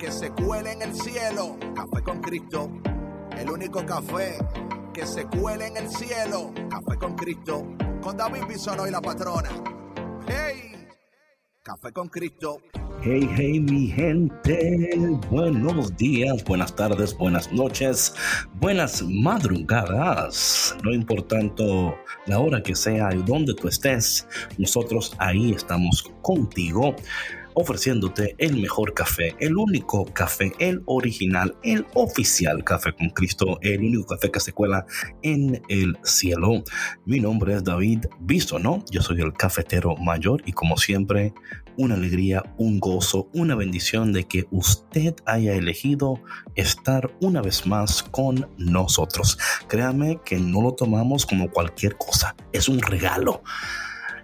que se cuele en el cielo. Café con Cristo. El único café que se cuele en el cielo. Café con Cristo. Con David Bisonó y la patrona. ¡Hey! Café con Cristo. Hey, hey, mi gente. Buenos días, buenas tardes, buenas noches, buenas madrugadas. No importando la hora que sea y donde tú estés, nosotros ahí estamos contigo ofreciéndote el mejor café, el único café, el original, el oficial Café con Cristo, el único café que se cuela en el cielo. Mi nombre es David Visto, ¿no? Yo soy el cafetero mayor y como siempre, una alegría, un gozo, una bendición de que usted haya elegido estar una vez más con nosotros. Créame que no lo tomamos como cualquier cosa, es un regalo.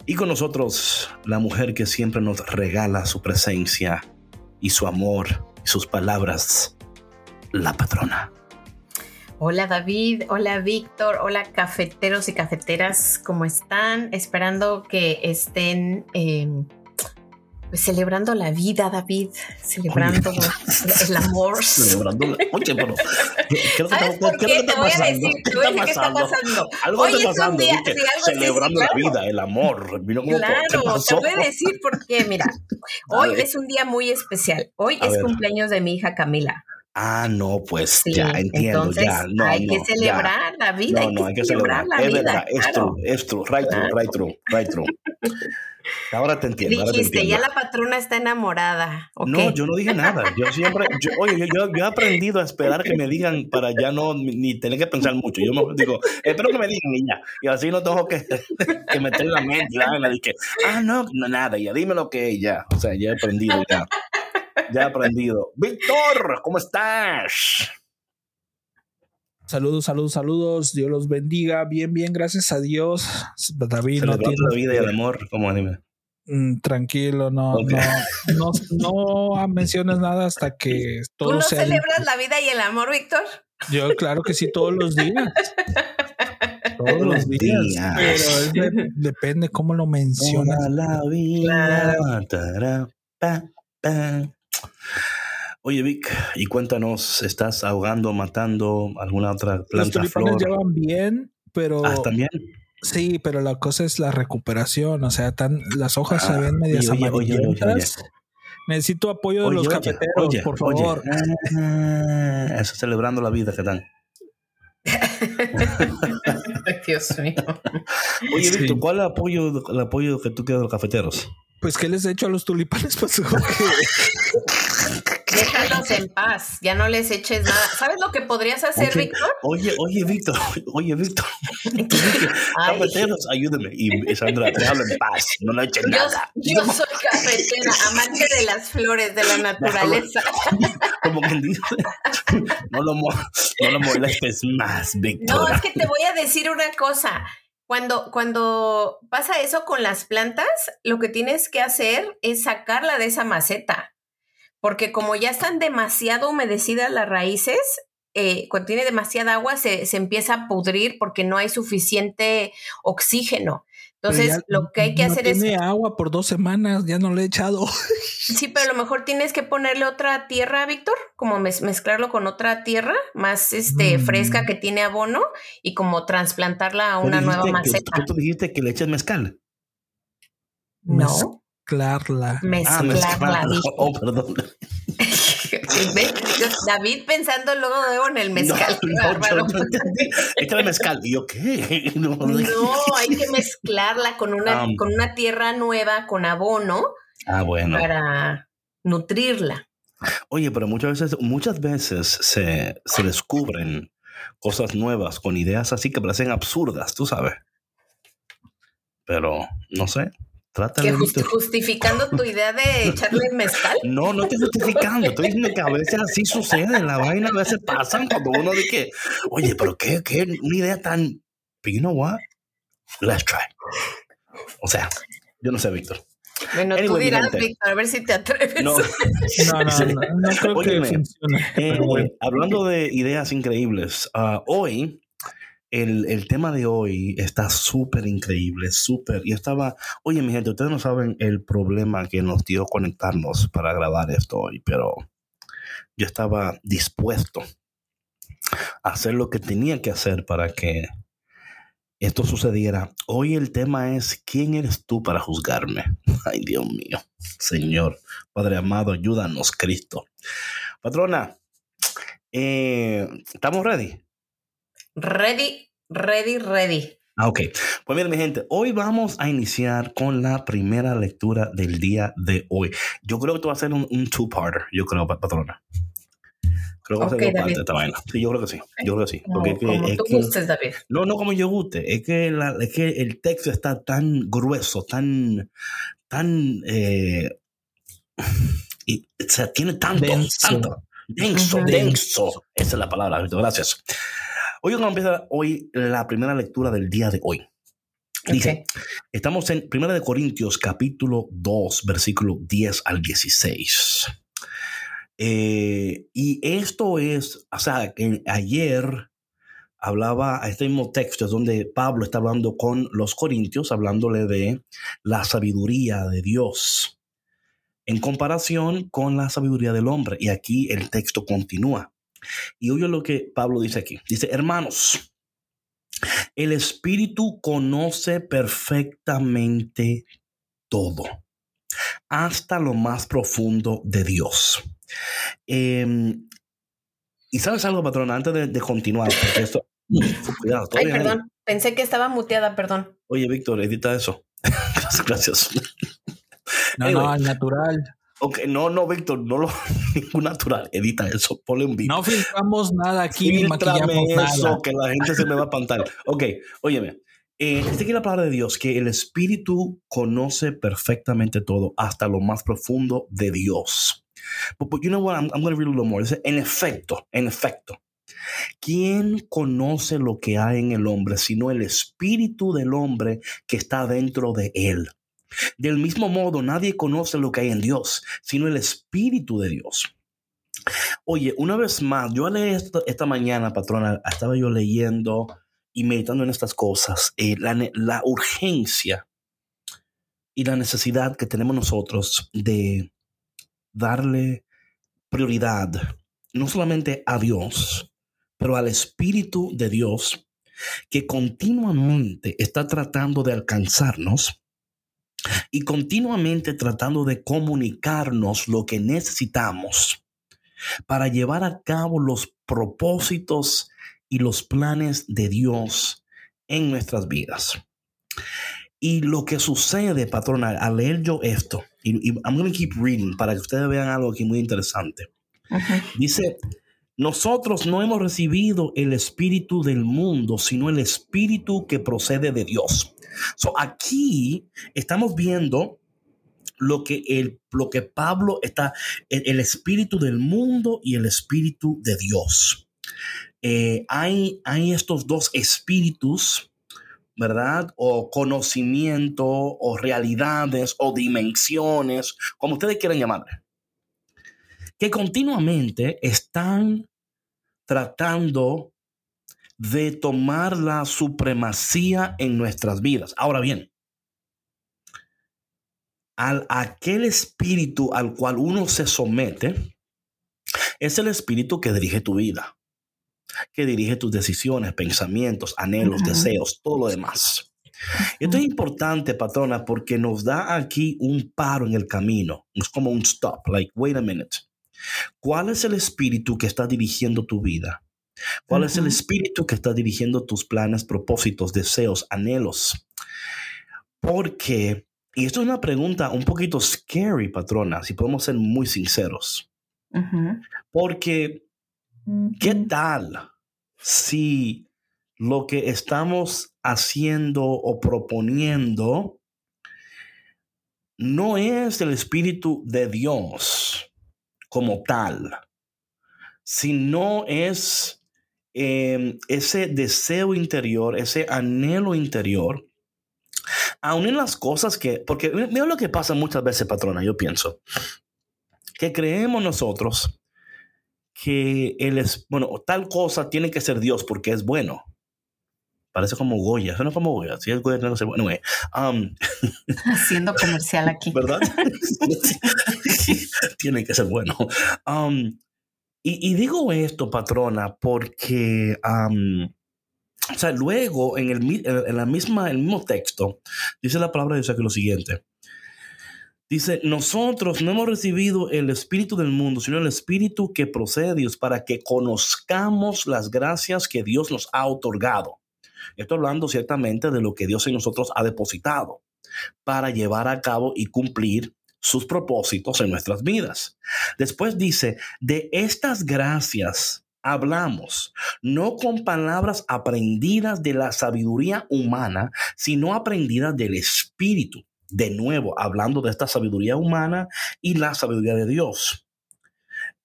Y con nosotros, la mujer que siempre nos regala su presencia y su amor y sus palabras, la patrona. Hola David, hola Víctor, hola cafeteros y cafeteras, ¿cómo están? Esperando que estén eh, pues celebrando la vida, David, celebrando el amor. Celebrando la... Oye, pero ¿qué, qué, ¿Sabes por qué? Te voy a decir, ¿Qué, está pasando? ¿Qué está pasando? Algo Hoy está pasando. Día, sí, celebrando la vida, el amor. Mira claro, te voy a decir por qué. Mira, hoy es un día muy especial. Hoy a es ver. cumpleaños de mi hija Camila. Ah, no, pues sí, ya entiendo, entonces, ya. No, hay no, que celebrar ya. la vida. No, hay que hay que celebrar, celebrar. la es vida. verdad, es claro. true, es true, right Claro. true, right true, right true. Ahora te entiendo. ahora te Dijiste, entiendo. ya la patrona está enamorada. ¿o No, yo no dije nada. Yo siempre, yo- oye, yo, he aprendido a esperar que me digan para ya no ni tener que pensar mucho. Yo me digo, espero que me digan y ya. Y así no tengo que, que meter la mente y la vaina de que, ah, no, no, nada, ya dime lo que es ya. O sea, ya he aprendido ya. Ya he aprendido. Víctor, ¿cómo estás? Saludos, saludos, saludos. Dios los bendiga. Bien, bien, gracias a Dios. David no tiene la vida y el amor, como anime. Mm, tranquilo, no, no, no, no menciones nada hasta que ¿Tú todo no sea. celebras la vida y el amor, Víctor? Yo, claro que sí, todos los días. Todos los días. días. Pero es de- depende cómo lo mencionas. Toda la vida. Tará, pa, pa. Oye, Vic, y cuéntanos, ¿estás ahogando, matando alguna otra Los planta, tulipanes flor? llevan bien, pero Ah, también. sí, pero la cosa es la recuperación. O sea, tan, las hojas se Ah, ven medias oye, oye, oye, oye, oye. amarillentas. Necesito apoyo de Oye, los cafeteros, oye, por favor. Ah, eso es celebrando la vida que dan. Dios mío. Oye, Sí. Víctor, ¿cuál es el apoyo, el apoyo que tú quieres de los cafeteros? Pues, ¿qué les he hecho a los tulipanes? Pues, Déjalos en paz, ya no les eches nada. ¿Sabes lo que podrías hacer, Oye, Víctor? Oye, oye, Víctor, oye, Víctor. Cafeteros, ayúdame. Y Sandra, déjalo en paz, no le eches Yo, nada. yo soy cafetera, amante de las flores, de la naturaleza. Como quien dice, no lo, no lo molestes más, Víctor. No, es que te voy a decir una cosa. Cuando, cuando pasa eso con las plantas, lo que tienes que hacer es sacarla de esa maceta. Porque como ya están demasiado humedecidas las raíces, eh, cuando tiene demasiada agua se, se empieza a pudrir porque no hay suficiente oxígeno. Entonces, lo que hay que no hacer es Tiene agua por dos semanas, ya no le he echado. Sí, pero a lo mejor tienes que ponerle otra tierra, Víctor, como mez- mezclarlo con otra tierra más este, Mm. fresca que tiene abono y como trasplantarla a ¿Tú una nueva maceta. que tú dijiste que le eches mezcal. No, Mezclarla. Ah, mezclarla, mezcal. dije. Oh, perdón. David pensando luego en el mezcal. No, no, no mezcal. ¿Y yo qué? No, No, hay que mezclarla con una, Ah. con una tierra nueva, con abono, Ah, bueno. para nutrirla. Oye, pero muchas veces, muchas veces se, se descubren cosas nuevas con ideas así que parecen absurdas, tú sabes. Pero, no sé. Trata ¿Que de justi- justificando tu idea de echarle mezcal? No, no estoy justificando. Estoy diciendo que a veces así sucede. La vaina a veces pasan cuando uno dice que, oye, pero qué, qué, una idea tan. But you know what? Let's try. O sea, yo no sé, Víctor. Bueno, tú Anyway, mi dirás. Víctor, a ver si te atreves. No. No, no, no, no creo Óyeme, que funcione. Eh, hablando de ideas increíbles, ah, hoy el, el tema de hoy está súper increíble, súper. Y estaba, oye, mi gente, ustedes no saben el problema que nos dio conectarnos para grabar esto hoy, pero yo estaba dispuesto a hacer lo que tenía que hacer para que esto sucediera. Hoy el tema es, ¿quién eres tú para juzgarme? Ay, Dios mío, Señor, Padre amado, ayúdanos, Cristo. Patrona, eh, ¿estamos ready? Ready, ready, ready. Ah, ok. Pues miren, mi gente, hoy vamos a iniciar con la primera lectura del día de hoy. Yo creo que esto va a ser un, un two-parter, yo creo, pa- patrona. Creo que va a Ok, ser dos David. partes esta vaina. Sí, yo creo que sí. Yo creo que sí. Como, Porque es que, como es tú que- gustes, David. no, no como yo guste. Es que, la- es que el texto está tan grueso, tan, tan, eh, y, o sea, tiene tanto, Denso. tanto, denso, denso. Esa es la palabra. Gracias. Hoy vamos a empezar hoy la primera lectura del día de hoy. Dice, estamos en 1 de Corintios capítulo 2, versículo 10 al 16. Eh, y esto es, o sea, que ayer hablaba a este mismo texto, es donde Pablo está hablando con los corintios, hablándole de la sabiduría de Dios en comparación con la sabiduría del hombre. Y aquí el texto continúa. Y oye lo que Pablo dice aquí. Dice, hermanos, el Espíritu conoce perfectamente todo, hasta lo más profundo de Dios. Eh, y sabes algo, patrona, antes de, de continuar, porque esto... Cuidado, todo Ay, perdón. Pensé que estaba muteada, perdón. Oye, Víctor, edita eso. Gracias. No, Anyway. no, al natural. Ok, no, no, Víctor, no lo ningún natural. Edita eso, ponle un beat. No filtramos nada aquí ni maquillamos eso, nada. que la gente se me va a espantar. Ok, óyeme. Eh, dice aquí la palabra de Dios que el Espíritu conoce perfectamente todo, hasta lo más profundo de Dios. But, but you know what? I'm, I'm going to read a little more. Dice, en efecto, en efecto. ¿Quién conoce lo que hay en el hombre sino el espíritu del hombre que está dentro de él? Del mismo modo, nadie conoce lo que hay en Dios, sino el espíritu de Dios. Oye, una vez más, yo leí esto esta mañana, patrona, estaba yo leyendo y meditando en estas cosas, eh, la, la urgencia y la necesidad que tenemos nosotros de darle prioridad no solamente a Dios, pero al Espíritu de Dios que continuamente está tratando de alcanzarnos y continuamente tratando de comunicarnos lo que necesitamos para llevar a cabo los propósitos y los planes de Dios en nuestras vidas. Y lo que sucede, patrona, al leer yo esto, y, y I'm going to keep reading para que ustedes vean algo aquí muy interesante. Dice, nosotros no hemos recibido el espíritu del mundo, sino el espíritu que procede de Dios. So, aquí estamos viendo lo que, el, lo que Pablo está, el, espíritu del mundo y el espíritu de Dios. Eh, hay, hay estos dos espíritus, ¿verdad? O conocimiento, o realidades, o dimensiones, como ustedes quieran llamarle, que continuamente están tratando de tomar la supremacía en nuestras vidas. Ahora bien, al aquel espíritu al cual uno se somete, es el espíritu que dirige tu vida, que dirige tus decisiones, pensamientos, anhelos, deseos, todo lo demás. Esto es importante, patrona, porque nos da aquí un paro en el camino. Es como un stop, like, wait a minute. ¿Cuál es el espíritu que está dirigiendo tu vida? ¿Cuál es el espíritu que está dirigiendo tus planes, propósitos, deseos, anhelos? Porque, y esto es una pregunta un poquito scary, patrona, si podemos ser muy sinceros. Porque, ¿qué tal si lo que estamos haciendo o proponiendo no es el Espíritu de Dios como tal, sino es em, ese deseo interior, ese anhelo interior, aún en las cosas que, porque mira lo que pasa muchas veces, patrona, yo pienso, que creemos nosotros que él es, bueno, tal cosa tiene que ser Dios porque es bueno. Parece como Goya, eso no es como Goya, si es Goya no sé, bueno, um, haciendo comercial aquí. ¿Verdad? tiene que ser bueno. Um, y, digo esto, patrona, porque um, o sea, luego en el, en la misma, el mismo texto dice la palabra de Dios aquí lo siguiente. Dice, nosotros no hemos recibido el Espíritu del mundo, sino el Espíritu que procede de Dios para que conozcamos las gracias que Dios nos ha otorgado. Estoy hablando ciertamente de lo que Dios en nosotros ha depositado para llevar a cabo y cumplir sus propósitos en nuestras vidas. Después dice, de estas gracias hablamos, no con palabras aprendidas de la sabiduría humana, sino aprendidas del Espíritu de nuevo, hablando de esta sabiduría humana y la sabiduría de Dios.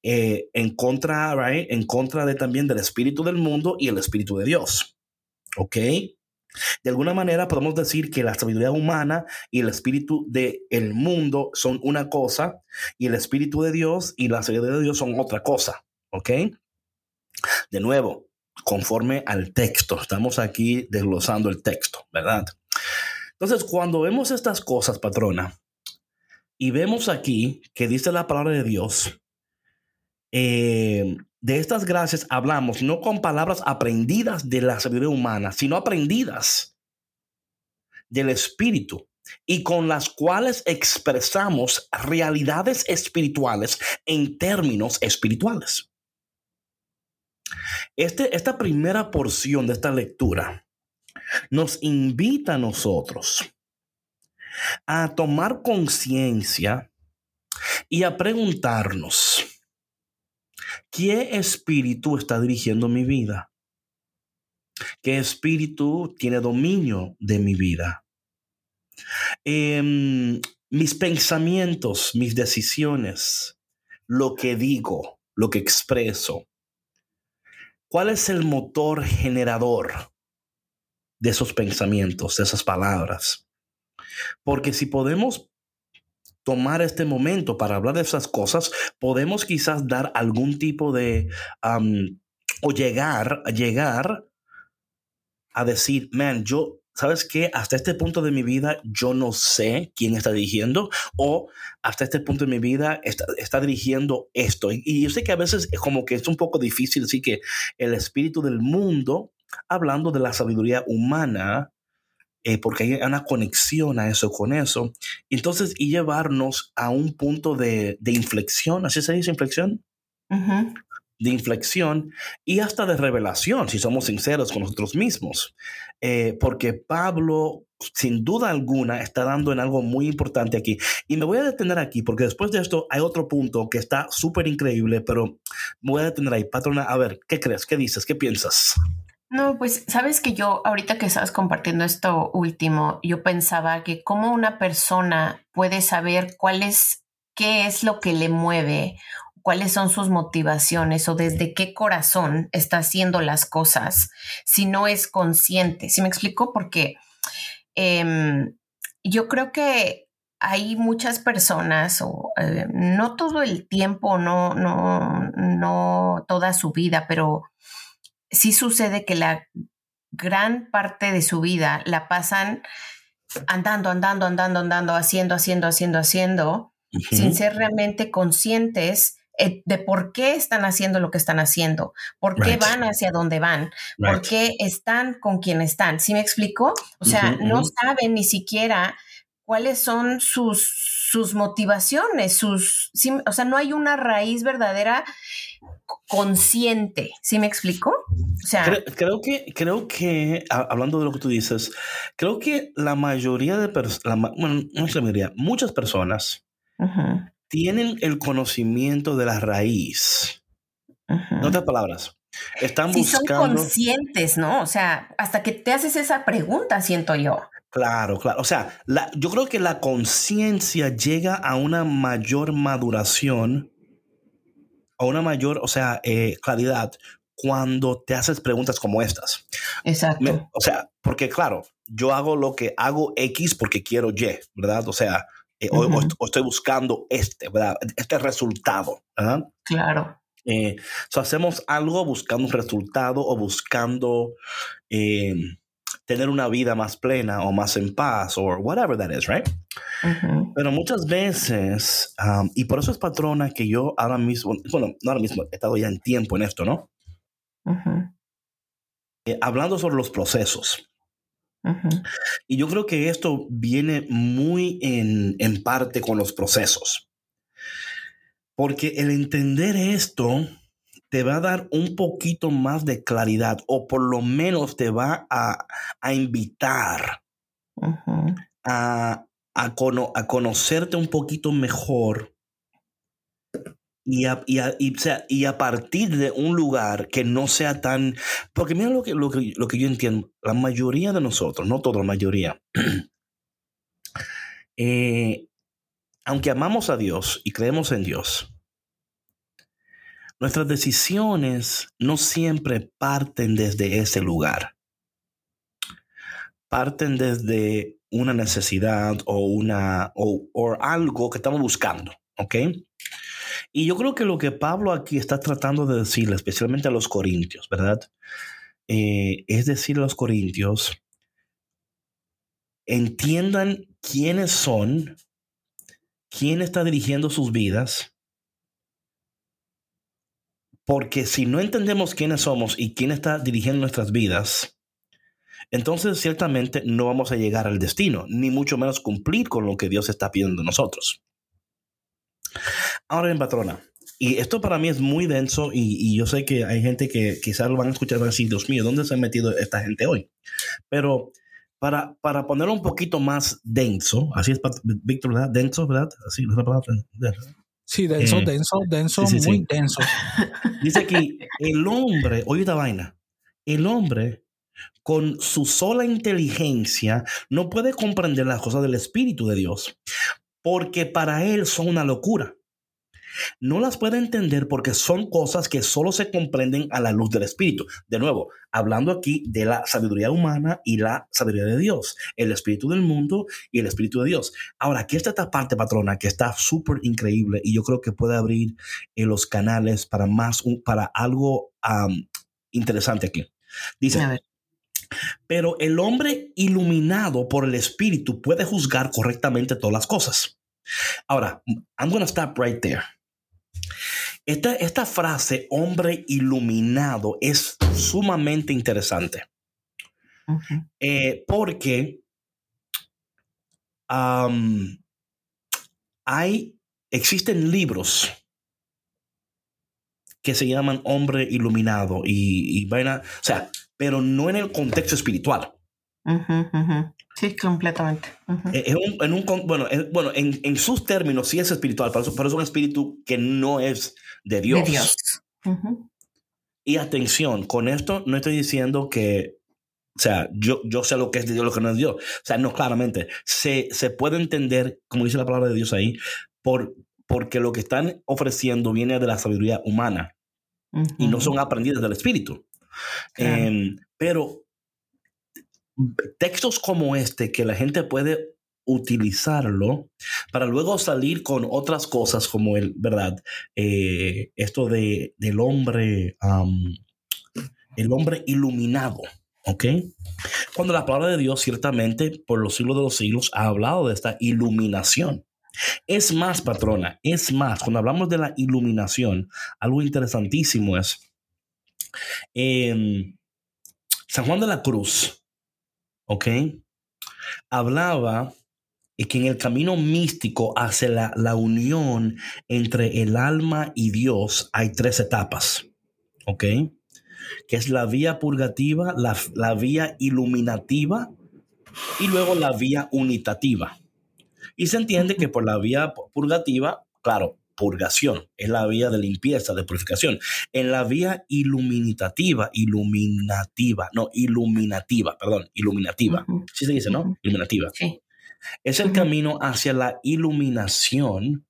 Eh, en contra, right? En contra de también del espíritu del mundo y el espíritu de Dios. ¿Ok? De alguna manera podemos decir que la sabiduría humana y el espíritu del el mundo son una cosa y el espíritu de Dios y la sabiduría de Dios son otra cosa. ¿Ok? De nuevo, conforme al texto, estamos aquí desglosando el texto, ¿verdad? Entonces, cuando vemos estas cosas, patrona, y vemos aquí que dice la palabra de Dios, eh, de estas gracias hablamos no con palabras aprendidas de la sabiduría humana, sino aprendidas del Espíritu y con las cuales expresamos realidades espirituales en términos espirituales. Este, esta primera porción de esta lectura nos invita a nosotros a tomar conciencia y a preguntarnos, ¿qué espíritu está dirigiendo mi vida? ¿Qué espíritu tiene dominio de mi vida? Em, mis pensamientos, mis decisiones, lo que digo, lo que expreso. ¿Cuál es el motor generador de esos pensamientos, de esas palabras. Porque si podemos tomar este momento para hablar de esas cosas, podemos quizás dar algún tipo de, o llegar, llegar a decir, man, yo, ¿sabes qué? Hasta este punto de mi vida yo no sé quién está dirigiendo o hasta este punto de mi vida está, está dirigiendo esto. Y, y, yo sé que a veces es como que es un poco difícil decir que el espíritu del mundo hablando de la sabiduría humana, eh, porque hay una conexión a eso con eso. Entonces, y llevarnos a un punto de, inflexión, ¿así se dice inflexión? De inflexión y hasta de revelación, si somos sinceros con nosotros mismos. Eh, porque Pablo, sin duda alguna, está dando en algo muy importante aquí. Y me voy a detener aquí, porque después de esto hay otro punto que está súper increíble, pero me voy a detener ahí. Patrona, a ver, ¿qué crees? ¿Qué dices? ¿Qué piensas? No, pues sabes que yo, ahorita que estabas compartiendo esto último, yo pensaba que cómo una persona puede saber cuál es, qué es lo que le mueve, cuáles son sus motivaciones o desde qué corazón está haciendo las cosas si no es consciente. ¿Sí me explico? Porque em, yo creo que hay muchas personas, o eh, no todo el tiempo, no, no, no toda su vida, pero sí sucede que la gran parte de su vida la pasan andando, andando, andando, andando, haciendo, haciendo, haciendo, haciendo, sin ser realmente conscientes eh, de por qué están haciendo lo que están haciendo, por qué van hacia donde van, por qué están con quien están. ¿Sí me explico? O sea, no saben ni siquiera cuáles son sus, sus motivaciones, sus, o sea, no hay una raíz verdadera consciente. ¿Sí me explico? O sea, creo, que, creo que, hablando de lo que tú dices, creo que la mayoría de personas, bueno, no es la mayoría, muchas personas tienen el conocimiento de la raíz. En otras palabras, están buscando. Son conscientes, ¿no? O sea, hasta que te haces esa pregunta, siento yo. Claro, claro. O sea, la, yo creo que la conciencia llega a una mayor maduración, a una mayor, o sea, eh, claridad cuando te haces preguntas como estas. Exacto. o sea, porque claro, yo hago lo que hago X porque quiero Y, ¿verdad? O sea, eh, o, estoy buscando este, ¿verdad? Este resultado. Claro. Eh, hacemos algo buscando un resultado o buscando eh, tener una vida más plena o más en paz o whatever that is, right? Pero muchas veces, um, y por eso es patrona que yo ahora mismo, bueno, no ahora mismo, he estado ya en tiempo en esto, ¿no? Eh, hablando sobre los procesos. Y yo creo que esto viene muy en, en parte con los procesos. Porque el entender esto te va a dar un poquito más de claridad o por lo menos te va a, invitar a, a, conocerte un poquito mejor y a, y, a, partir de un lugar que no sea tan... Porque mira lo que, lo que, lo que yo entiendo, la mayoría de nosotros, no toda la mayoría, eh, aunque amamos a Dios y creemos en Dios, Nuestras decisiones no siempre parten desde ese lugar. Parten desde una necesidad o, una, o, algo que estamos buscando, ¿ok? Y yo creo que lo que Pablo aquí está tratando de decirle, especialmente a los corintios, ¿verdad? Eh, es decir, a los corintios, entiendan quiénes son, quién está dirigiendo sus vidas porque si no entendemos quiénes somos y quién está dirigiendo nuestras vidas, entonces ciertamente no vamos a llegar al destino, ni mucho menos cumplir con lo que Dios está pidiendo de nosotros. Ahora bien, patrona, y esto para mí es muy denso y, yo sé que hay gente que quizás lo van a escuchar y van a decir, Dios mío, ¿dónde se ha metido esta gente hoy? Pero para, para ponerlo un poquito más denso, así es, Víctor, ¿verdad? Denso, ¿verdad? Así palabra. Sí, denso, eh, denso, denso, muy denso. Dice aquí, el hombre, oye esta vaina, el hombre con su sola inteligencia no puede comprender las cosas del Espíritu de Dios, porque para él son una locura no las puede entender porque son cosas que solo se comprenden a la luz del Espíritu. De nuevo, hablando aquí de la sabiduría humana y la sabiduría de Dios, el Espíritu del mundo y el Espíritu de Dios. Ahora, aquí está esta parte, patrona, que está súper increíble y yo creo que puede abrir eh, los canales para más, para algo interesante aquí. Dice, pero el hombre iluminado por el Espíritu puede juzgar correctamente todas las cosas. Ahora, I'm going to stop right there. Esta, frase, hombre iluminado, es sumamente interesante. Eh, porque hay, existen libros que se llaman hombre iluminado y, vaina, o sea, pero no en el contexto espiritual. Sí, completamente. Eh, en, un, bueno, bueno en, sus términos sí es espiritual, pero, es un espíritu que no es de Dios. De Dios. Y atención, con esto no estoy diciendo que, o sea, yo, yo sé lo que es de Dios, lo que no es Dios. O sea, no, claramente, se, se puede entender, como dice la palabra de Dios ahí, por, porque lo que están ofreciendo viene de la sabiduría humana y no son aprendidas del espíritu. Em, pero textos como este que la gente puede utilizarlo para luego salir con otras cosas como el, ¿verdad? Eh, esto de, del hombre, el hombre iluminado, ¿ok? Cuando la palabra de Dios ciertamente por los siglos de los siglos ha hablado de esta iluminación. Es más, patrona, es más, cuando hablamos de la iluminación, algo interesantísimo es em, San Juan de la Cruz, ¿ok? Hablaba que en el camino místico hacia la, unión entre el alma y Dios hay tres etapas, ¿ok? Que es la vía purgativa, la, la vía iluminativa y luego la vía unitativa. Y se entiende que por la vía purgativa, claro, purgación, es la vía de limpieza, de purificación. En la vía iluminativa, iluminativa, no, iluminativa, perdón, iluminativa. Sí se dice, ¿no? Iluminativa. Sí. Es el camino hacia la iluminación,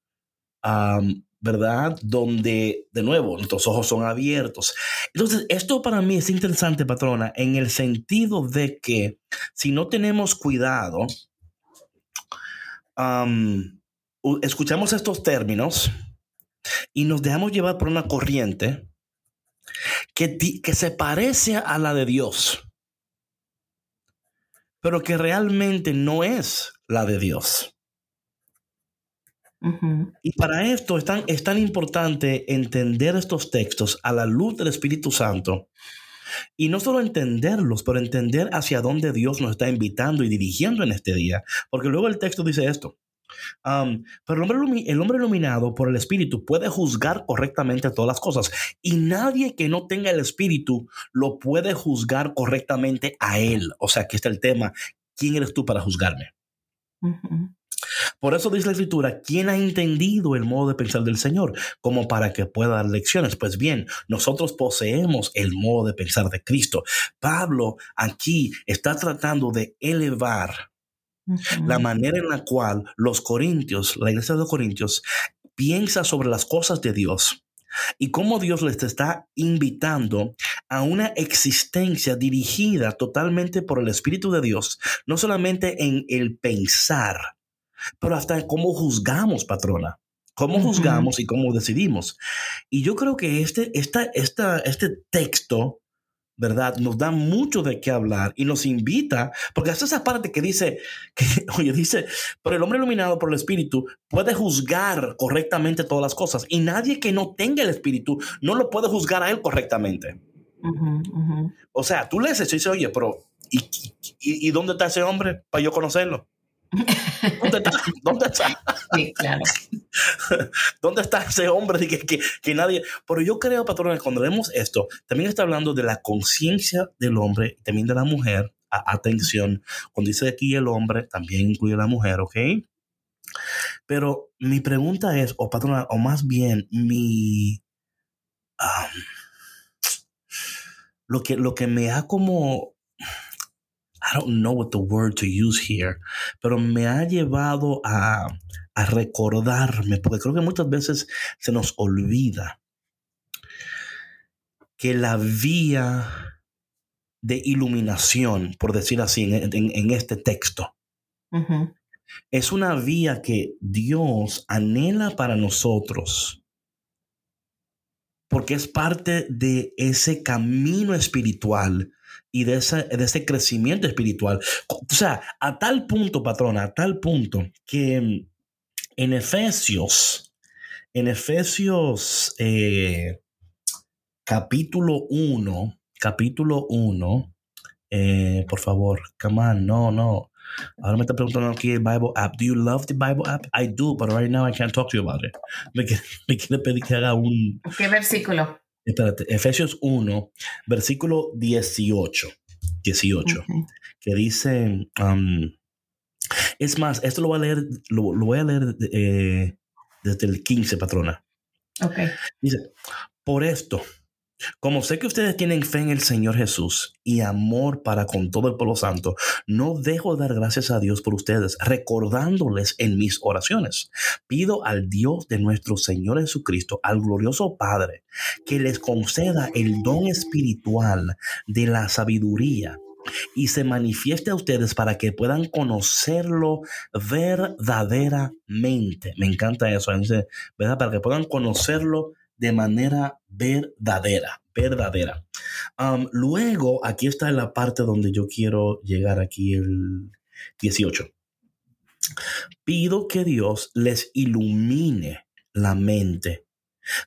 ¿verdad? Donde, de nuevo, nuestros ojos son abiertos. Entonces, esto para mí es interesante, patrona, en el sentido de que si no tenemos cuidado, escuchamos estos términos y nos dejamos llevar por una corriente que, que se parece a la de Dios, pero que realmente no es la de Dios. Y para esto es tan, es tan importante entender estos textos a la luz del Espíritu Santo. Y no solo entenderlos, pero entender hacia dónde Dios nos está invitando y dirigiendo en este día. Porque luego el texto dice esto. Pero el hombre, el hombre iluminado por el Espíritu puede juzgar correctamente todas las cosas. Y nadie que no tenga el Espíritu lo puede juzgar correctamente a él. O sea, aquí está el tema. ¿Quién eres tú para juzgarme? Por eso dice la escritura, ¿quién ha entendido el modo de pensar del Señor como para que pueda dar lecciones? Pues bien, nosotros poseemos el modo de pensar de Cristo. Pablo aquí está tratando de elevar la manera en la cual los corintios, la iglesia de los corintios, piensa sobre las cosas de Dios y cómo Dios les está invitando a una existencia dirigida totalmente por el Espíritu de Dios, no solamente en el pensar, pero hasta cómo juzgamos, patrona. Cómo juzgamos y cómo decidimos. Y yo creo que este, esta, esta, este texto, ¿verdad? Nos da mucho de qué hablar y nos invita, porque hasta esa parte que dice, que, oye, dice, pero el hombre iluminado por el Espíritu puede juzgar correctamente todas las cosas y nadie que no tenga el Espíritu no lo puede juzgar a él correctamente. O sea, tú lees eso y dices, oye, pero ¿y, y dónde está ese hombre para yo conocerlo? ¿Dónde está? ¿Dónde está? Sí, claro. ¿Dónde está ese hombre que, que, que, nadie? Pero yo creo, patrones, cuando vemos esto, también está hablando de la conciencia del hombre y también de la mujer. atención, cuando dice aquí el hombre, también incluye la mujer, ¿ok? Pero mi pregunta es, o patrona, o más bien mi... lo, que, lo que me ha como I don't know what the word to use here, pero me ha llevado a, a recordarme, porque creo que muchas veces se nos olvida que la vía de iluminación, por decir así, en, este texto, es una vía que Dios anhela para nosotros, porque es parte de ese camino espiritual y de ese, de ese crecimiento espiritual. O sea, a tal punto, patrona, a tal punto que en Efesios, en Efesios eh, capítulo 1, capítulo 1, eh, por favor, come on, no, no. Ahora me está preguntando aquí el Bible app. Do you love the Bible app? I do, but right now I can't talk to you about it. Me, me quiere pedir que haga un... ¿Qué versículo? Espérate, Efesios 1, versículo 18, 18, que dice, um, es más, esto lo voy a leer, lo, voy a leer eh, desde el 15, patrona. Ok. Dice, por esto, como sé que ustedes tienen fe en el Señor Jesús y amor para con todo el pueblo santo, no dejo de dar gracias a Dios por ustedes, recordándoles en mis oraciones. Pido al Dios de nuestro Señor Jesucristo, al glorioso Padre, que les conceda el don espiritual de la sabiduría y se manifieste a ustedes para que puedan conocerlo verdaderamente. Me encanta eso, ¿verdad? Para que puedan conocerlo de manera verdadera, verdadera. luego, aquí está la parte donde yo quiero llegar aquí el 18. Pido que Dios les ilumine la mente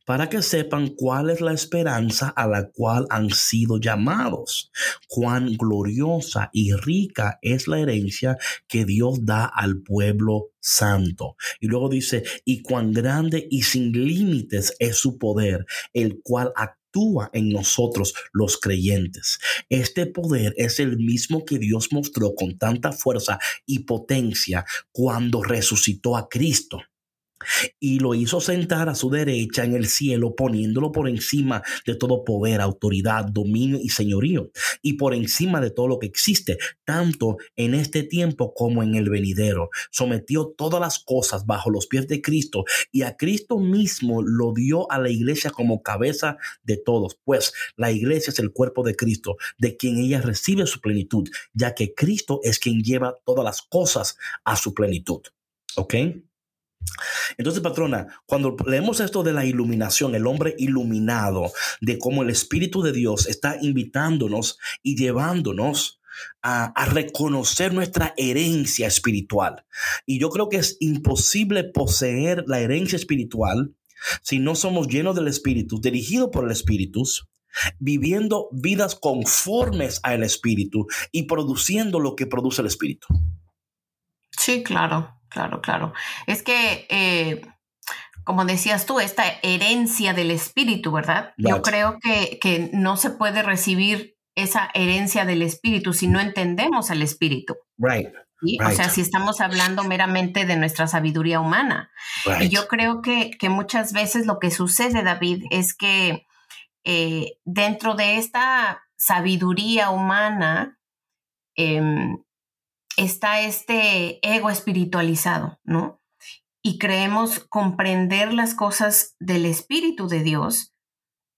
para que sepan cuál es la esperanza a la cual han sido llamados, cuán gloriosa y rica es la herencia que Dios da al pueblo santo. Y luego dice, y cuán grande y sin límites es su poder, el cual actúa en nosotros los creyentes. Este poder es el mismo que Dios mostró con tanta fuerza y potencia cuando resucitó a Cristo y lo hizo sentar a su derecha en el cielo, poniéndolo por encima de todo poder, autoridad, dominio y señorío, y por encima de todo lo que existe, tanto en este tiempo como en el venidero. Sometió todas las cosas bajo los pies de Cristo y a Cristo mismo lo dio a la iglesia como cabeza de todos, pues la iglesia es el cuerpo de Cristo, de quien ella recibe su plenitud, ya que Cristo es quien lleva todas las cosas a su plenitud. ¿Ok? Entonces, patrona, cuando leemos esto de la iluminación, el hombre iluminado, de cómo el Espíritu de Dios está invitándonos y llevándonos a, reconocer nuestra herencia espiritual. Y yo creo que es imposible poseer la herencia espiritual si no somos llenos del Espíritu, dirigidos por el Espíritu, viviendo vidas conformes al Espíritu y produciendo lo que produce el Espíritu. Sí, claro claro, claro. Es que, eh, como decías tú, esta herencia del espíritu, ¿verdad? Yo creo que, que no se puede recibir esa herencia del espíritu si no entendemos el espíritu. Right. O sea, si estamos hablando meramente de nuestra sabiduría humana. Y yo creo que, que, muchas veces lo que sucede, David, es que eh, dentro de esta sabiduría humana, em, está este ego espiritualizado, ¿no? Y creemos comprender las cosas del Espíritu de Dios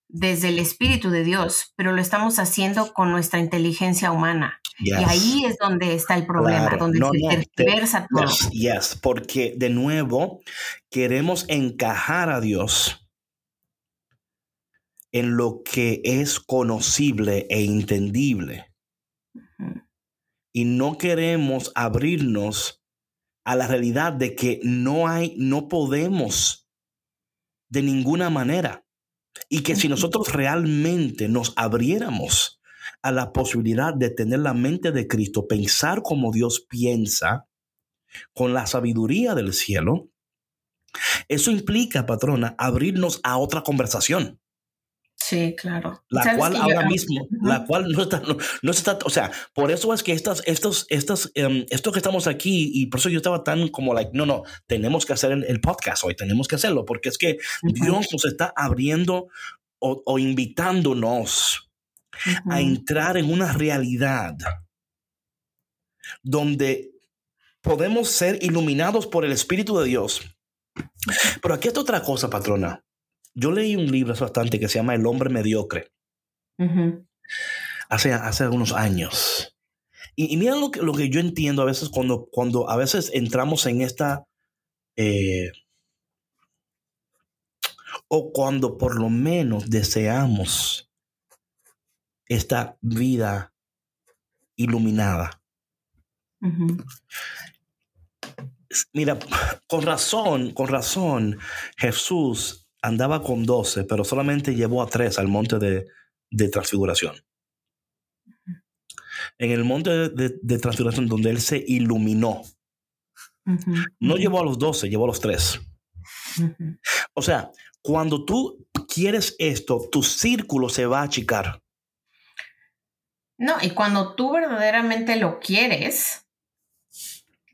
desde el Espíritu de Dios, pero lo estamos haciendo con nuestra inteligencia humana. Y ahí es donde está el problema, donde se tergiversa todo. Yes, porque de nuevo queremos encajar a Dios en lo que es conocible e entendible y no queremos abrirnos a la realidad de que no hay, no podemos de ninguna manera. Y que si nosotros realmente nos abriéramos a la posibilidad de tener la mente de Cristo, pensar como Dios piensa, con la sabiduría del cielo, eso implica, patrona, abrirnos a otra conversación. Sí, claro. La cual ahora mismo, la cual no está, no, está, o sea, por eso es que estas, estos, estas, um, esto que estamos aquí y por eso yo estaba tan como like, no, no, tenemos que hacer el, podcast hoy, tenemos que hacerlo, porque es que Dios nos está abriendo o, invitándonos a entrar en una realidad donde podemos ser iluminados por el Espíritu de Dios. Pero aquí está otra cosa, patrona. Yo leí un libro bastante que se llama El hombre mediocre. hace, hace algunos años. Y, mira lo que, lo que yo entiendo a veces cuando, cuando a veces entramos en esta... Eh, o cuando por lo menos deseamos esta vida iluminada. Mira, con razón, con razón, Jesús andaba con doce, pero solamente llevó a tres al monte de, transfiguración. En el monte de, transfiguración donde él se iluminó. No llevó a los doce, llevó a los tres. O sea, cuando tú quieres esto, tu círculo se va a achicar. No, y cuando tú verdaderamente lo quieres,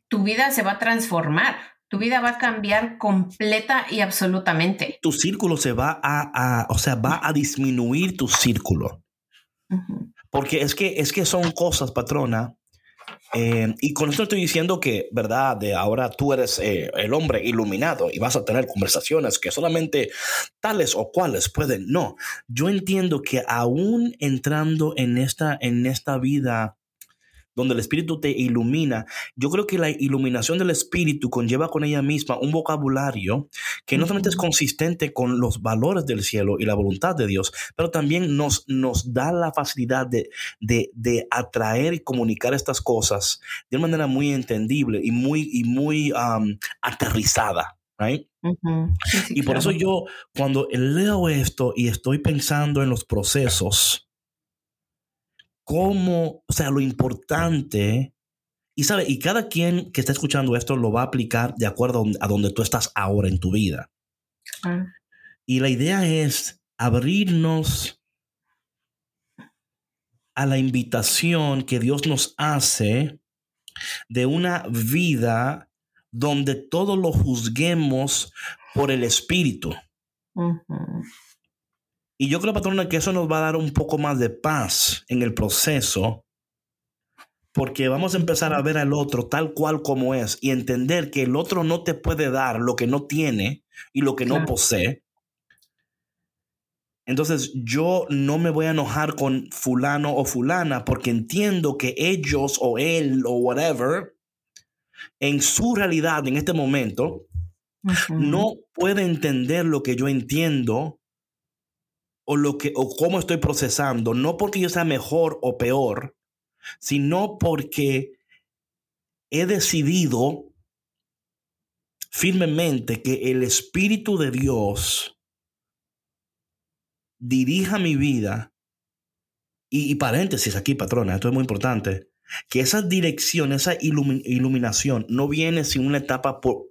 tu vida se va a transformar tu vida va a cambiar completa y absolutamente. Tu círculo se va a, o sea, va a disminuir tu círculo. Porque es que, es que son cosas, patrona. Eh, y con esto estoy diciendo que, ¿verdad? De ahora tú eres eh, el hombre iluminado y vas a tener conversaciones que solamente tales o cuales pueden. No, yo entiendo que aún entrando en esta, en esta vida donde el Espíritu te ilumina, yo creo que la iluminación del Espíritu conlleva con ella misma un vocabulario que no solamente es consistente con los valores del cielo y la voluntad de Dios, pero también nos, nos da la facilidad de, de, atraer y comunicar estas cosas de una manera muy entendible y muy, y muy aterrizada. y por eso yo cuando leo esto y estoy pensando en los procesos, cómo, o sea, lo importante, y sabe, y cada quien que está escuchando esto lo va a aplicar de acuerdo a donde tú estás ahora en tu vida. Y la idea es abrirnos a la invitación que Dios nos hace de una vida donde todo lo juzguemos por el Espíritu. Y yo creo, patrona, que eso nos va a dar un poco más de paz en el proceso, porque vamos a empezar a ver al otro tal cual como es y entender que el otro no te puede dar lo que no tiene y lo que no posee. Entonces yo no me voy a enojar con fulano o fulana porque entiendo que ellos o él o whatever, en su realidad en este momento, no puede entender lo que yo entiendo o lo que o cómo estoy procesando, no porque yo sea mejor o peor, sino porque he decidido firmemente que el Espíritu de Dios dirija mi vida. Y, paréntesis aquí, patrona, esto es muy importante. Que esa dirección, esa iluminación no viene sin una etapa um,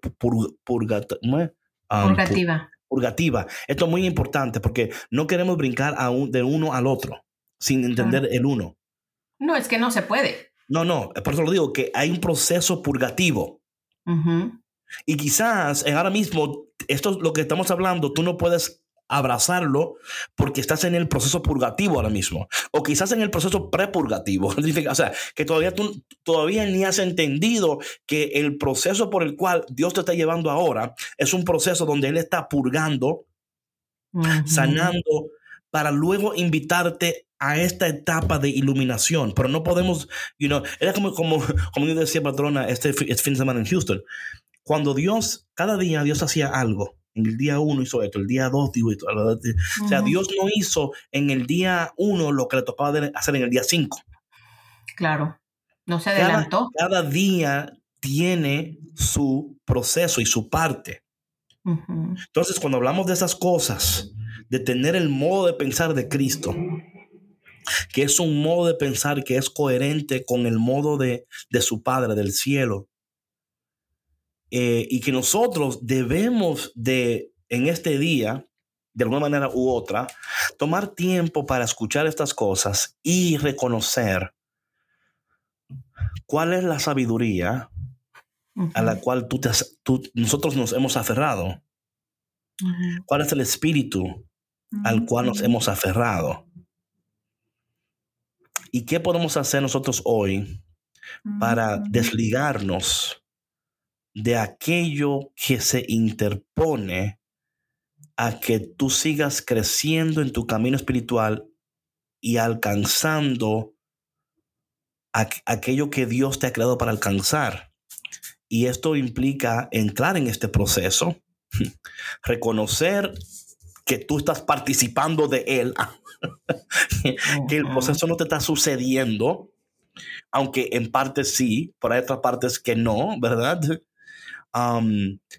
purgativa. Purgativa. Esto es muy importante porque no queremos brincar de uno al otro sin entender el uno. No, es que no se puede. No, no, por eso lo digo, que hay un proceso purgativo. Y quizás ahora mismo, esto es lo que estamos hablando, tú no puedes abrazarlo porque estás en el proceso purgativo ahora mismo. O quizás en el proceso prepurgativo. o sea, que todavía tú todavía ni has entendido que el proceso por el cual Dios te está llevando ahora es un proceso donde Él está purgando, sanando, para luego invitarte a esta etapa de iluminación. Pero no podemos, you know, era como, como, como yo decía, patrona, este, este fin de semana en Houston. Cuando Dios, cada día Dios hacía algo en el día uno hizo esto, el día dos dijo esto. O sea, Dios no hizo en el día uno lo que le tocaba hacer en el día cinco. Claro, no se adelantó. Cada, día tiene su proceso y su parte. Entonces, cuando hablamos de esas cosas, de tener el modo de pensar de Cristo, que es un modo de pensar que es coherente con el modo de, de su Padre del cielo, eh, y que nosotros debemos de, en este día, de alguna manera u otra, tomar tiempo para escuchar estas cosas y reconocer cuál es la sabiduría a la cual tú nosotros nos hemos aferrado. ¿Cuál es el espíritu al cual nos hemos aferrado? ¿Y qué podemos hacer nosotros hoy para desligarnos de aquello que se interpone a que tú sigas creciendo en tu camino espiritual y alcanzando aquello que Dios te ha creado para alcanzar. Y esto implica entrar en este proceso, reconocer que tú estás participando de él, que el proceso no te está sucediendo, aunque en parte sí, pero hay otras partes que no, ¿verdad?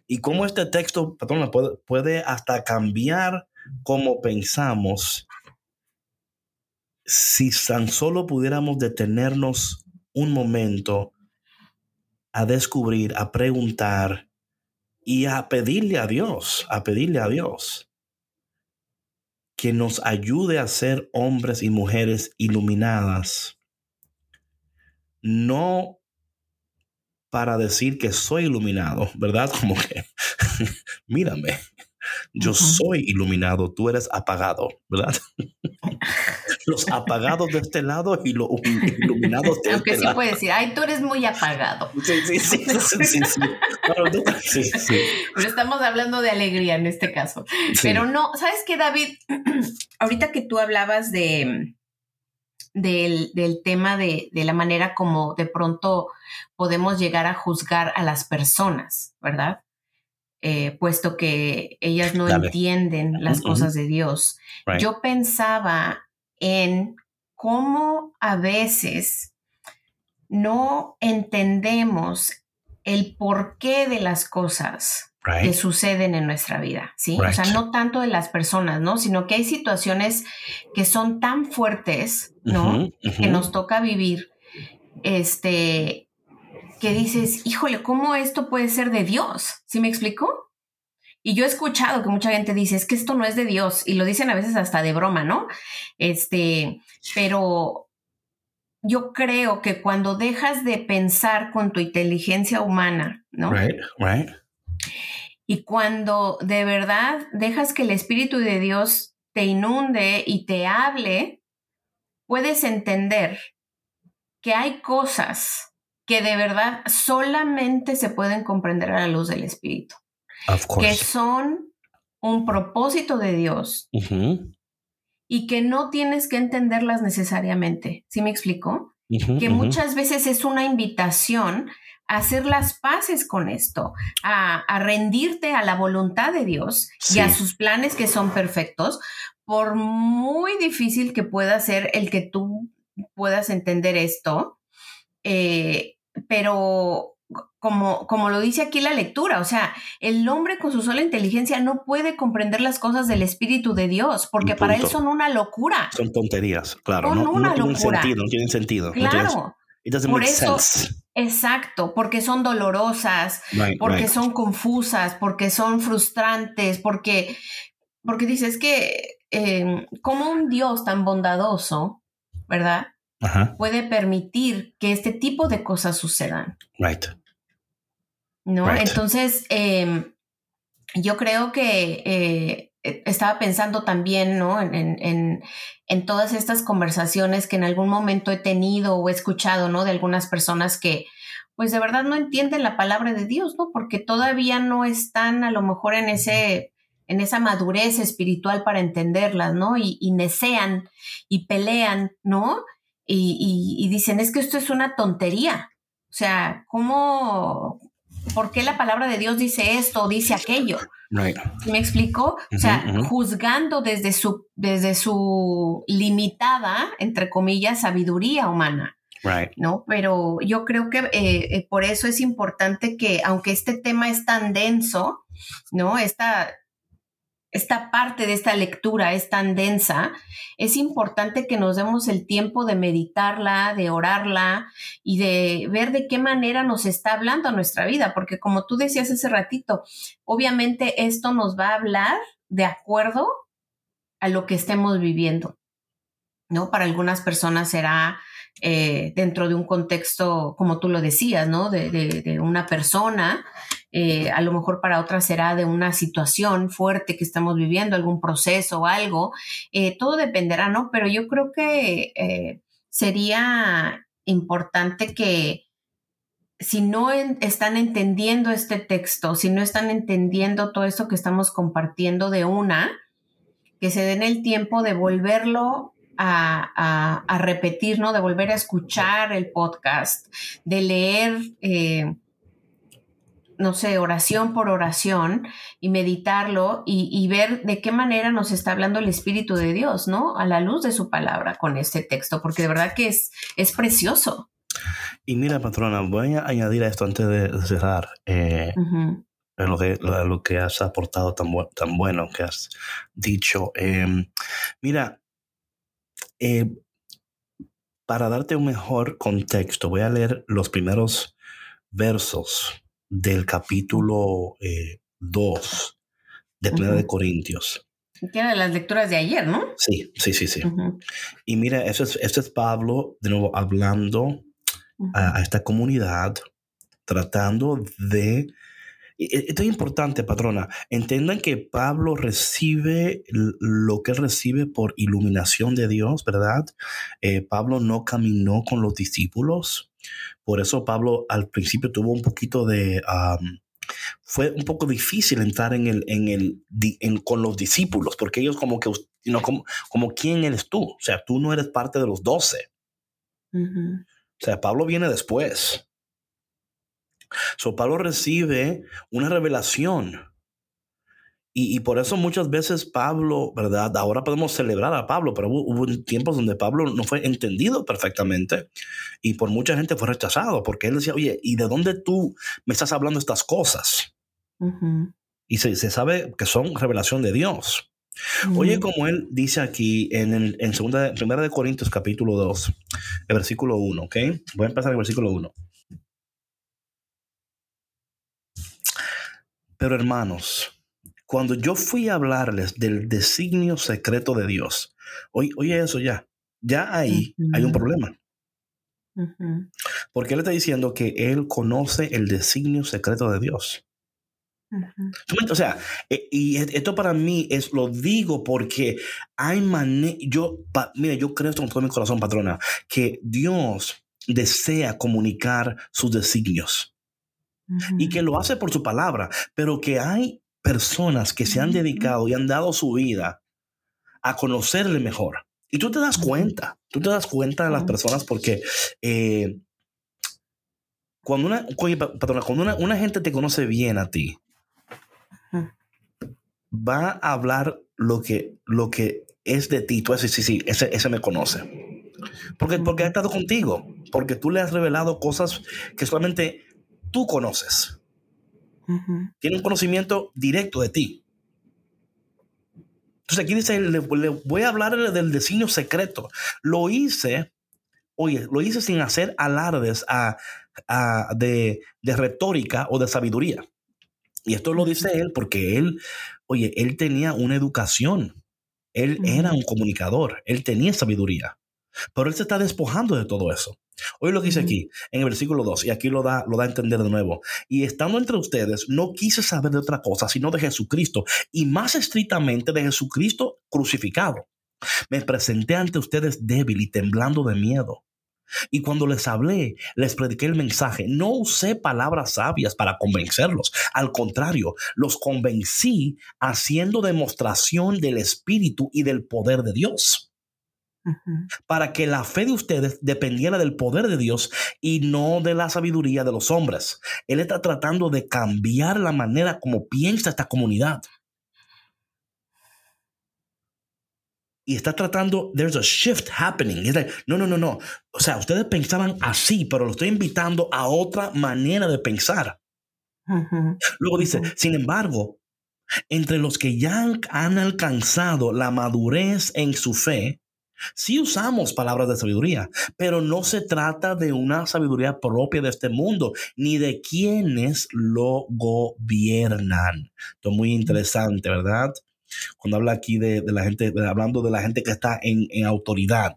Y cómo este texto, puede, puede hasta cambiar cómo pensamos si tan solo pudiéramos detenernos un momento a descubrir, a preguntar y a pedirle a Dios, a pedirle a Dios que nos ayude a ser hombres y mujeres iluminadas, no para decir que soy iluminado, ¿verdad? Como que, mírame, yo soy iluminado, tú eres apagado, ¿verdad? los apagados de este lado y los iluminados de Aunque este sí puede decir, ay, tú eres muy apagado. Sí, sí, sí, sí, sí, sí. Pero, estamos hablando de alegría en este caso. Pero no, ¿sabes qué, David? Ahorita que tú hablabas de del, tema de, la manera como de pronto podemos llegar a juzgar a las personas, ¿verdad? Eh, puesto que ellas no entienden las cosas de Dios. Yo pensaba en cómo a veces no entendemos el porqué de las cosas que suceden en nuestra vida, ¿sí? O sea, no tanto de las personas, ¿no? Sino que hay situaciones que son tan fuertes, ¿no? Que nos toca vivir, este, que dices, híjole, ¿cómo esto puede ser de Dios? ¿Sí me explico? Y yo he escuchado que mucha gente dice, es que esto no es de Dios, y lo dicen a veces hasta de broma, ¿no? Este, pero yo creo que cuando dejas de pensar con tu inteligencia humana, ¿no? Right, right. Y cuando de verdad dejas que el Espíritu de Dios te inunde y te hable, puedes entender que hay cosas que de verdad solamente se pueden comprender a la luz del Espíritu, que son un propósito de Dios y que no tienes que entenderlas necesariamente. ¿Sí me explico? Que muchas veces es una invitación a hacer las paces con esto, a, a rendirte a la voluntad de Dios y a sus planes que son perfectos, por muy difícil que pueda ser el que tú puedas entender esto, eh, pero como, como lo dice aquí la lectura, o sea, el hombre con su sola inteligencia no puede comprender las cosas del Espíritu de Dios, porque para él son una locura. Son tonterías, claro. Son No, no una tienen locura. sentido, no tienen sentido. no tienen- Claro, it doesn't por eso- sense. exacto, porque son dolorosas, Right, porque right. son confusas, porque son frustrantes, porque, porque dices que eh, como un Dios tan bondadoso, ¿verdad? Ajá, Puede permitir que este tipo de cosas sucedan, right. ¿No? Right. Entonces, eh, yo creo que eh, eh, estaba pensando también, ¿no? En, en- en- en todas estas conversaciones que en algún momento he tenido o he escuchado, ¿no? De algunas personas que, pues de verdad no entienden la palabra de Dios, ¿no? Porque todavía no están a lo mejor en ese, en esa madurez espiritual para entenderlas, ¿no? Y, y necean y pelean, ¿no? Y, y- y dicen, es que esto es una tontería. O sea, ¿cómo, por qué la palabra de Dios dice esto o dice aquello? Right. ¿Sí ¿Me explico? O sea, Ujú, ujú. juzgando desde su, desde su limitada, entre comillas, sabiduría humana, Right. ¿no? Pero yo creo que eh, eh, por eso es importante que, aunque este tema es tan denso, ¿no? Esta, esta parte de esta lectura es tan densa, es importante que nos demos el tiempo de meditarla, de orarla y de ver de qué manera nos está hablando nuestra vida, porque como tú decías hace ratito, obviamente esto nos va a hablar de acuerdo a lo que estemos viviendo, ¿no? Para algunas personas será eh, dentro de un contexto, como tú lo decías, ¿no? De, una persona, eh, a lo mejor para otras será de una situación fuerte que estamos viviendo, algún proceso o algo, Eh, todo dependerá, ¿no? Pero yo creo que sería importante que si no están entendiendo este texto, si no están entendiendo todo esto que estamos compartiendo de una, que se den el tiempo de volverlo a, a- a repetir, ¿no? De volver a escuchar el podcast, de leer, eh, no sé, oración por oración y meditarlo y, y ver de qué manera nos está hablando el Espíritu de Dios, ¿no? A la luz de su palabra con este texto, porque de verdad que es, es precioso. Y mira, patrona, voy a añadir a esto antes de cerrar. Eh, lo que, lo que has aportado tan, bu- tan bueno que has dicho. Eh, mira, eh, para darte un mejor contexto, voy a leer los primeros versos del capítulo 2 de Primera de. Corintios. Que era de las lecturas de ayer, ¿no? Sí, sí, sí, sí. Y mira, eso es, esto es Pablo de nuevo hablando a esta comunidad, tratando de... y- Esto es importante, patrona. Entiendan que Pablo recibe lo que recibe por iluminación de Dios, ¿verdad? Eh, Pablo no caminó con los discípulos. Por eso Pablo al principio tuvo un poquito de... um, fue un poco difícil entrar en el, en el, en- con los discípulos, porque ellos como que, you know, como, como, ¿quién eres tú? O sea, tú no eres parte de los doce. O sea, Pablo viene después. So, Pablo recibe una revelación. Y, y por eso muchas veces Pablo, ¿verdad? Ahora podemos celebrar a Pablo, pero hubo, hubo tiempos donde Pablo no fue entendido perfectamente y por mucha gente fue rechazado porque él decía, oye, ¿y de dónde tú me estás hablando estas cosas? Ujú. Y se, se sabe que son revelación de Dios. Oye, Ujú. como él dice aquí en, el- en segunda, primera de Corintios capítulo 2, el versículo 1, ¿ok? Voy a empezar el versículo 1. Pero hermanos, cuando yo fui a hablarles del designio secreto de Dios, oye, oye eso ya, ya ahí Ujú. hay un problema. Porque él está diciendo que él conoce el designio secreto de Dios. O sea, eh, y esto para mí es, lo digo porque hay manera, yo, mira, yo creo con todo mi corazón, patrona, que Dios desea comunicar sus designios y que lo hace por su palabra, pero que hay personas que se han dedicado y han dado su vida a conocerle mejor. Y tú te das cuenta, tú te das cuenta de las personas porque eh, cuando, una, cuando una, una, gente te conoce bien a ti, va a hablar lo que, lo que es de ti. Tú vas sí, sí, ese, ese me conoce. Porque, porque ha estado contigo, porque tú le has revelado cosas que solamente tú conoces. Tiene un conocimiento directo de ti. Entonces aquí dice, le, voy a hablar del designio secreto. Lo hice, oye, lo hice sin hacer alardes a, de, de retórica o de sabiduría. Y esto lo dice él porque él, oye, él tenía una educación. Él era un comunicador, él tenía sabiduría. Pero él se está despojando de todo eso. Oye lo que dice aquí, en el versículo 2, y aquí lo da, lo da a entender de nuevo. Y estando entre ustedes, no quise saber de otra cosa, sino de Jesucristo, y más estrictamente de Jesucristo crucificado. Me presenté ante ustedes débil y temblando de miedo. Y cuando les hablé, les prediqué el mensaje. No usé palabras sabias para convencerlos. Al contrario, los convencí haciendo demostración del Espíritu y del poder de Dios. Para que la fe de ustedes dependiera del poder de Dios y no de la sabiduría de los hombres. Él está tratando de cambiar la manera como piensa esta comunidad. y está tratando, there's a shift happening. no, no, no, no. O sea, ustedes pensaban así, pero lo estoy invitando a otra manera de pensar. Luego dice, sin embargo, entre los que ya han alcanzado la madurez en su fe, sí usamos palabras de sabiduría, pero no se trata de una sabiduría propia de este mundo, ni de quienes lo gobiernan. Esto es muy interesante, ¿verdad? cuando habla aquí de, la gente, hablando de la gente que está en, autoridad,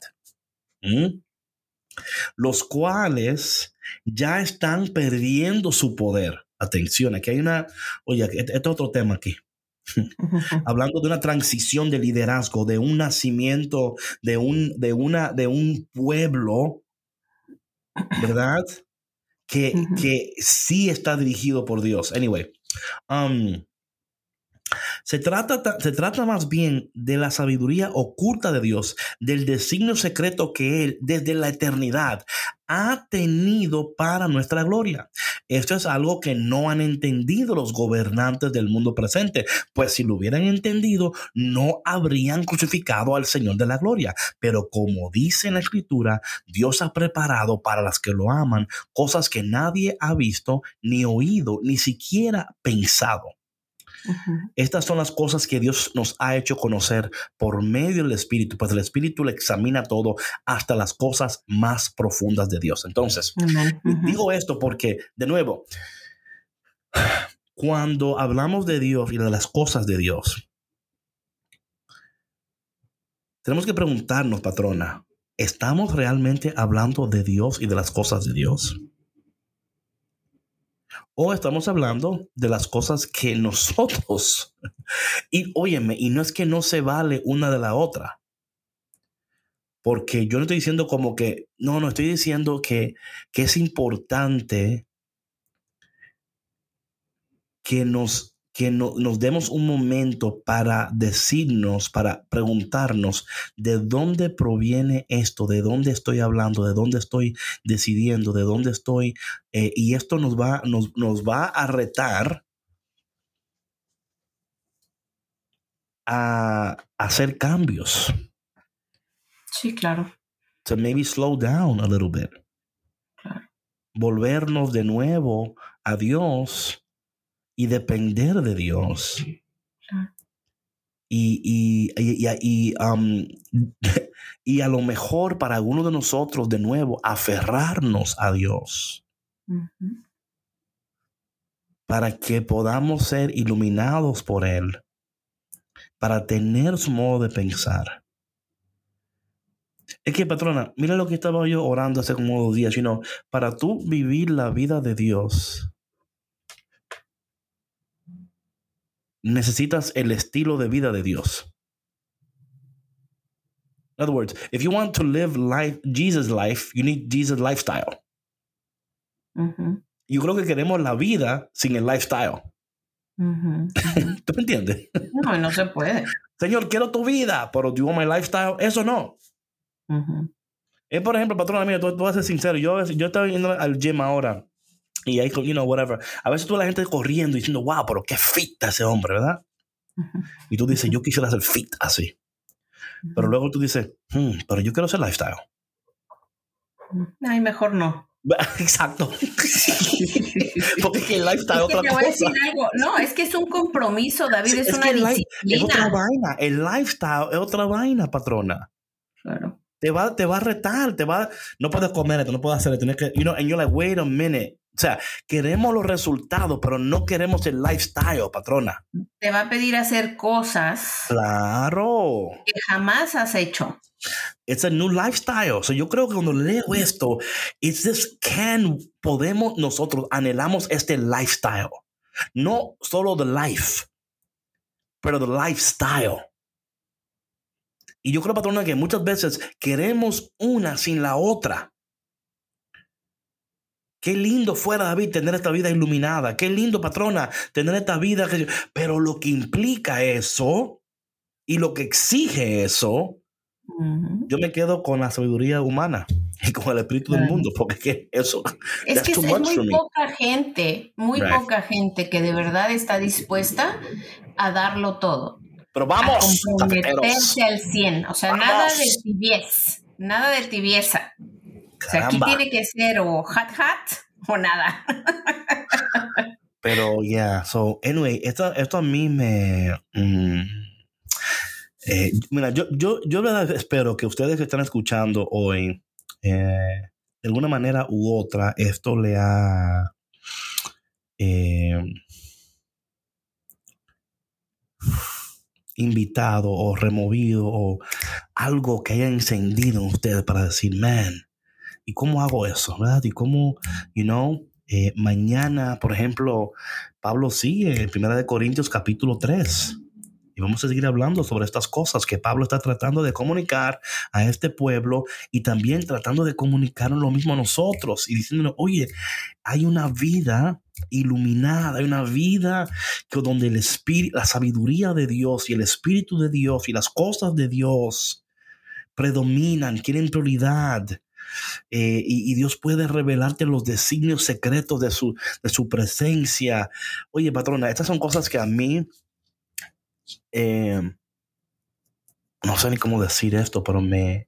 los cuales ya están perdiendo su poder. Atención, aquí hay una, oye, este, este es otro tema aquí. Hablando de una transición de liderazgo, de un nacimiento, de un, de una, de un pueblo, ¿verdad? Que, que sí está dirigido por Dios. Anyway, um, se trata, se trata más bien de la sabiduría oculta de Dios, del designio secreto que Él desde la eternidad ha tenido para nuestra gloria. Esto es algo que no han entendido los gobernantes del mundo presente, pues si lo hubieran entendido, no habrían crucificado al Señor de la gloria. Pero como dice en la Escritura, Dios ha preparado para las que lo aman cosas que nadie ha visto, ni oído, ni siquiera pensado. Estas son las cosas que Dios nos ha hecho conocer por medio del Espíritu, pues el Espíritu le examina todo hasta las cosas más profundas de Dios. Entonces, digo esto porque, de nuevo, cuando hablamos de Dios y de las cosas de Dios, tenemos que preguntarnos, patrona, ¿estamos realmente hablando de Dios y de las cosas de Dios? O estamos hablando de las cosas que nosotros, y óyeme, y no es que no se vale una de la otra, porque yo no estoy diciendo como que, no, no estoy diciendo que, que es importante que nos que nos demos un momento para decirnos, para preguntarnos de dónde proviene esto, de dónde estoy hablando, de dónde estoy decidiendo, de dónde estoy. Eh, y esto nos va, nos, va a retar a, hacer cambios. Sí, claro. To maybe slow down a little bit. Volvernos de nuevo a Dios y depender de Dios. Y, y, y, y, a lo mejor para alguno de nosotros, de nuevo, aferrarnos a Dios. Para que podamos ser iluminados por Él. Para tener su modo de pensar. Es que, patrona, mira lo que estaba yo orando hace como dos días. Know, para tú vivir la vida de Dios, necesitas el estilo de vida de Dios. In other words, if you want to live life, Jesus life, you need Jesus lifestyle. Ujú, Yo creo que queremos la vida sin el lifestyle. ujú. ¿Tú me entiendes? No, no se puede. Señor, quiero tu vida, pero do you want my lifestyle? Eso no. Es, por ejemplo, patrona mía, tú, tú vas a ser sincero. Yo, yo estaba yendo al gym ahora y ahí, you know, whatever. A veces tú ves la gente corriendo diciendo, wow, pero qué fit ese hombre, ¿verdad? Y tú dices, yo quisiera ser fit así. Pero luego tú dices, hmm, pero yo quiero ser lifestyle. Ay, mejor no. Exacto. Porque es que el lifestyle es que otra te voy a cosa. decir algo. No, es que es un compromiso, David, es, Es una li- Es otra disciplina. vaina. El lifestyle es otra vaina, patrona. Claro. Te va, te va a retar, te va, no puedes comer esto, no puedes hacer esto, tienes que, you know, and you're like, wait a minute. O sea, queremos los resultados, pero no queremos el lifestyle, patrona. Te va a pedir hacer cosas Claro. que jamás has hecho. It's a new lifestyle. So yo creo que cuando leo esto, it's this can, podemos nosotros anhelamos este lifestyle. No solo the life, pero the lifestyle. Y yo creo, patrona, que muchas veces queremos una sin la otra. Qué lindo fuera, David, tener esta vida iluminada. Qué lindo, patrona, tener esta vida. que- Pero lo que implica eso y lo que exige eso, Ujú. yo me quedo con la sabiduría humana y con el espíritu del mundo, porque que eso. Es que es, muy poca gente, muy Right. poca gente que de verdad está dispuesta a darlo todo. Pero a vamos, cafeteros. comprometerse al 100. O sea, Vamos. nada de tibiez, nada de tibieza. O sea, aquí tiene que ser o hot hot o nada. Pero, yeah, so, anyway, esto, esto a mí me. mm, eh, mira, yo, yo, yo espero que ustedes que están escuchando hoy, eh, de alguna manera u otra, esto le ha. eh, invitado o removido o algo que haya encendido en ustedes para decir, man, ¿y cómo hago eso? ¿Verdad? ¿Y cómo, you know, eh, mañana, por ejemplo, Pablo sigue en 1 de Corintios capítulo 3. Y vamos a seguir hablando sobre estas cosas que Pablo está tratando de comunicar a este pueblo y también tratando de comunicarnos lo mismo a nosotros y diciéndonos, oye, hay una vida iluminada, hay una vida donde el espíritu, la sabiduría de Dios y el espíritu de Dios y las cosas de Dios predominan, tienen prioridad. Eh, y, y Dios puede revelarte los designios secretos de su, de su presencia. Oye, patrona, estas son cosas que a mí, eh, no sé ni cómo decir esto, pero me,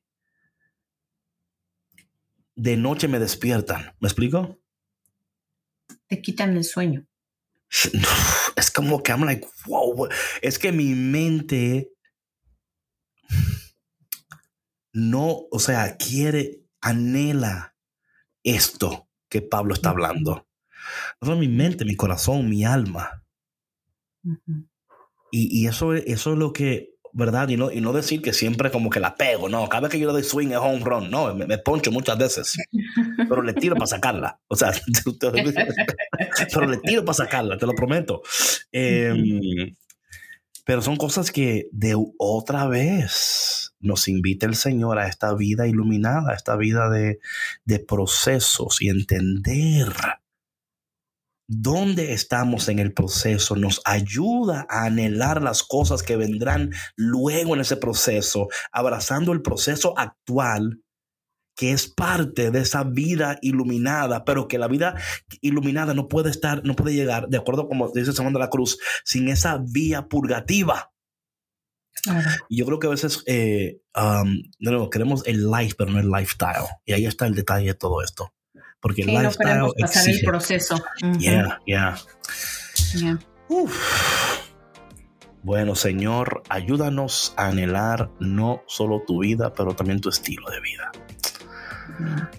de noche me despiertan. ¿Me explico? Te quitan el sueño. Es como que I'm like, wow. Es que mi mente no, o sea, quiere, anhela esto que Pablo está hablando. No mi mente, mi corazón, mi alma. Ujú. Y, y eso, es- eso es lo que, ¿verdad? Y no, y no decir que siempre como que la pego, no. Cada vez que yo le doy swing es home run, no, me, me poncho muchas veces. Pero le tiro para sacarla. O sea, pero le tiro para sacarla, te lo prometo. Eh, pero son cosas que de otra vez nos invita el Señor a esta vida iluminada, a esta vida de, procesos y entender dónde estamos en el proceso nos ayuda a anhelar las cosas que vendrán luego en ese proceso, abrazando el proceso actual que es parte de esa vida iluminada, pero que la vida iluminada no puede estar, no puede llegar, de acuerdo como dice San de la Cruz, sin esa vía purgativa. Claro. Y yo creo que a veces eh, um, de nuevo, queremos el life, pero no el lifestyle. Y ahí está el detalle de todo esto. Porque el Sí, no lifestyle pasar el proceso. Ujú. Yeah, yeah. Yeah. Uf. Bueno, Señor, ayúdanos a anhelar no solo tu vida, pero también tu estilo de vida.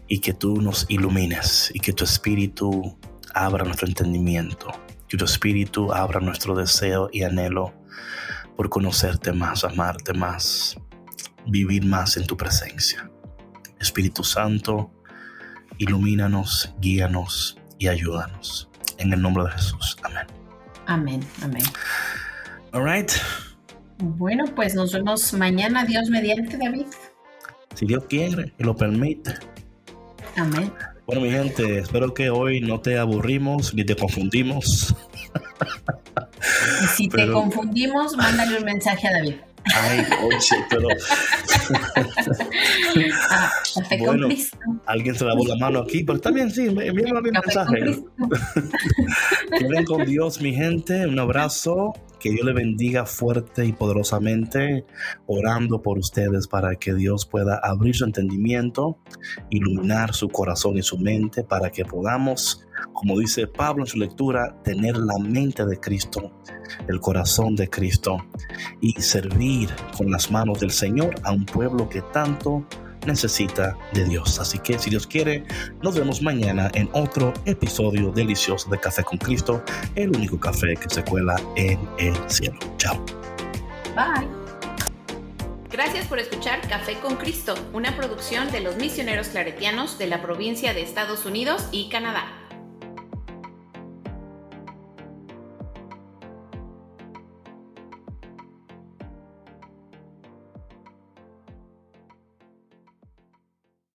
Y que tú nos ilumines y que tu espíritu abra nuestro entendimiento. Que tu espíritu abra nuestro deseo y anhelo por conocerte más, amarte más, vivir más en tu presencia. Espíritu Santo, ilumínanos, guíanos y ayúdanos. En el nombre de Jesús. Amén. Amén, amén. All right. Bueno, pues nos vemos mañana, Dios mediante, David. Si Dios quiere y lo permite. Amén. Bueno, mi gente, espero que hoy no te aburrimos ni te confundimos. Y si te confundimos, mándale un mensaje a David. Ay, oye, pero. ah, café con Cristo. Alguien se lavó la mano aquí, pero está bien, sí, envíame un mensaje. Queden con Dios, mi gente. Un abrazo. Que Dios le bendiga fuerte y poderosamente, orando por ustedes para que Dios pueda abrir su entendimiento, iluminar su corazón y su mente para que podamos, como dice Pablo en su lectura, tener la mente de Cristo, el corazón de Cristo y servir con las manos del Señor a un pueblo que tanto necesita de Dios. Así que si Dios quiere, nos vemos mañana en otro episodio delicioso de Café con Cristo, el único café que se cuela en el cielo. Chao. Bye. Gracias por escuchar Café con Cristo, una producción de los misioneros claretianos de la provincia de Estados Unidos y Canadá.